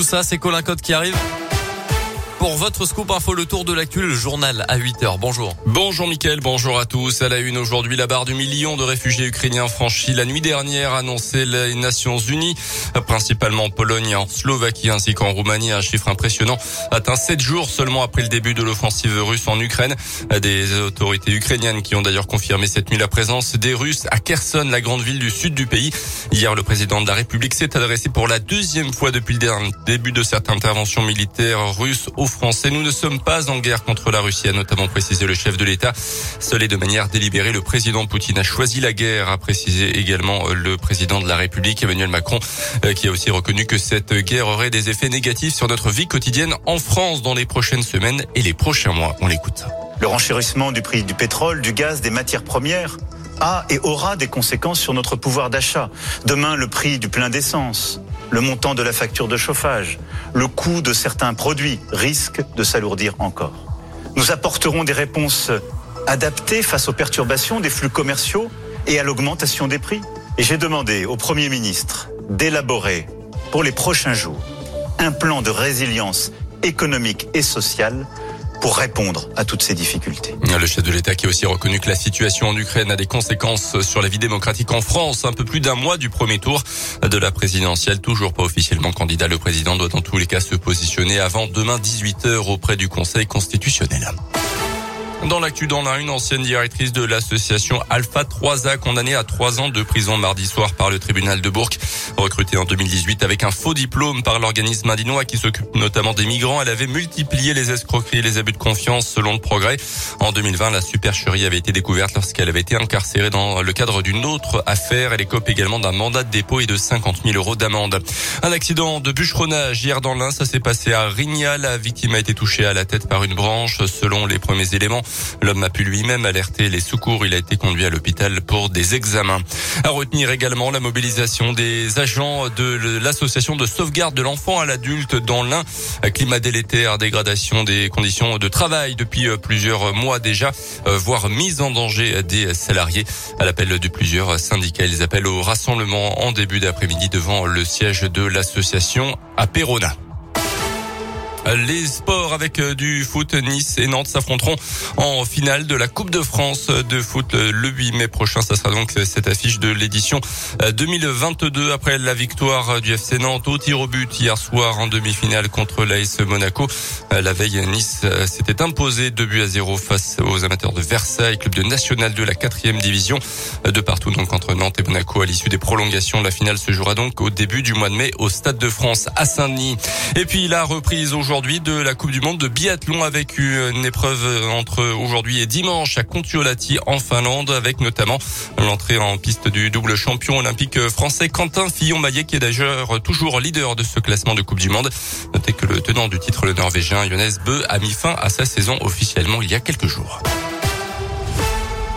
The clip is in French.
Tout ça, c'est Colin Code qui arrive. Pour votre scoop info, le tour de l'actu, le journal à 8h. Bonjour. Bonjour Mickaël, bonjour à tous. À la une aujourd'hui, la barre du million de réfugiés ukrainiens franchis la nuit dernière, annoncé les Nations Unies, principalement Pologne, en Slovaquie ainsi qu'en Roumanie. Un chiffre impressionnant atteint sept jours seulement après le début de l'offensive russe en Ukraine. Des autorités ukrainiennes qui ont d'ailleurs confirmé cette nuit la présence des Russes à Kherson, la grande ville du sud du pays. Hier, le président de la République s'est adressé pour la deuxième fois depuis le début de cette intervention militaire russe au Nous ne sommes pas en guerre contre la Russie, a notamment précisé le chef de l'État. Seul et de manière délibérée, le président Poutine a choisi la guerre, a précisé également le président de la République, Emmanuel Macron, euh, qui a aussi reconnu que cette guerre aurait des effets négatifs sur notre vie quotidienne en France dans les prochaines semaines et les prochains mois. On l'écoute. Le renchérissement du prix du pétrole, du gaz, des matières premières a et aura des conséquences sur notre pouvoir d'achat. Demain, le prix du plein d'essence, le montant de la facture de chauffage, le coût de certains produits risquent de s'alourdir encore. Nous apporterons des réponses adaptées face aux perturbations des flux commerciaux et à l'augmentation des prix. Et j'ai demandé au Premier ministre d'élaborer pour les prochains jours un plan de résilience économique et sociale pour répondre à toutes ces difficultés. Le chef de l'État qui a aussi reconnu que la situation en Ukraine a des conséquences sur la vie démocratique en France. Un peu plus d'un mois du premier tour de la présidentielle, toujours pas officiellement candidat. Le président doit dans tous les cas se positionner avant demain 18h auprès du Conseil constitutionnel. Dans l'actu dans la une ancienne directrice de l'association Alpha 3A condamnée à trois ans de prison mardi soir par le tribunal de Bourg. Recrutée en 2018 avec un faux diplôme par l'organisme indinois qui s'occupe notamment des migrants, elle avait multiplié les escroqueries et les abus de confiance selon le progrès. En 2020, la supercherie avait été découverte lorsqu'elle avait été incarcérée dans le cadre d'une autre affaire. Elle écope également d'un mandat de dépôt et de 50 000 euros d'amende. Un accident de bûcheronnage hier dans l'Ain, ça s'est passé à Rigna. La victime a été touchée à la tête par une branche. Selon les premiers éléments, L'homme a pu lui-même alerter les secours. Il a été conduit à l'hôpital pour des examens. À retenir également la mobilisation des agents de l'association de sauvegarde de l'enfant à l'adulte dans l'Ain. Climat délétère, dégradation des conditions de travail depuis euh, plusieurs mois déjà, euh, voire mise en danger des salariés. À l'appel de plusieurs syndicats, ils appellent au rassemblement en début d'après-midi devant le siège de l'association à Perona. Les sports avec euh, du foot, Nice et Nantes s'affronteront en finale de la Coupe de France de foot le 8 mai prochain. Ça sera donc cette affiche de l'édition 2022 après la victoire du FC Nantes au tir au but hier soir en demi-finale contre l'AS Monaco. La veille, Nice euh, s'était imposé 2 buts à 0 face aux amateurs de Versailles, club de national de la quatrième division. De partout donc entre Nantes et Monaco à l'issue des prolongations. La finale se jouera donc au début du mois de mai au Stade de France à Saint-Denis. Et puis la reprise aujourd'hui aujourd'hui de la Coupe du Monde de biathlon avec une épreuve entre aujourd'hui et dimanche à Kontiolahti en Finlande avec notamment l'entrée en piste du double champion olympique français Quentin Fillon-Maillet qui est d'ailleurs toujours leader de ce classement de Coupe du Monde. Notez que le tenant du titre, le Norvégien Jonas Bö, a mis fin à sa saison officiellement il y a quelques jours.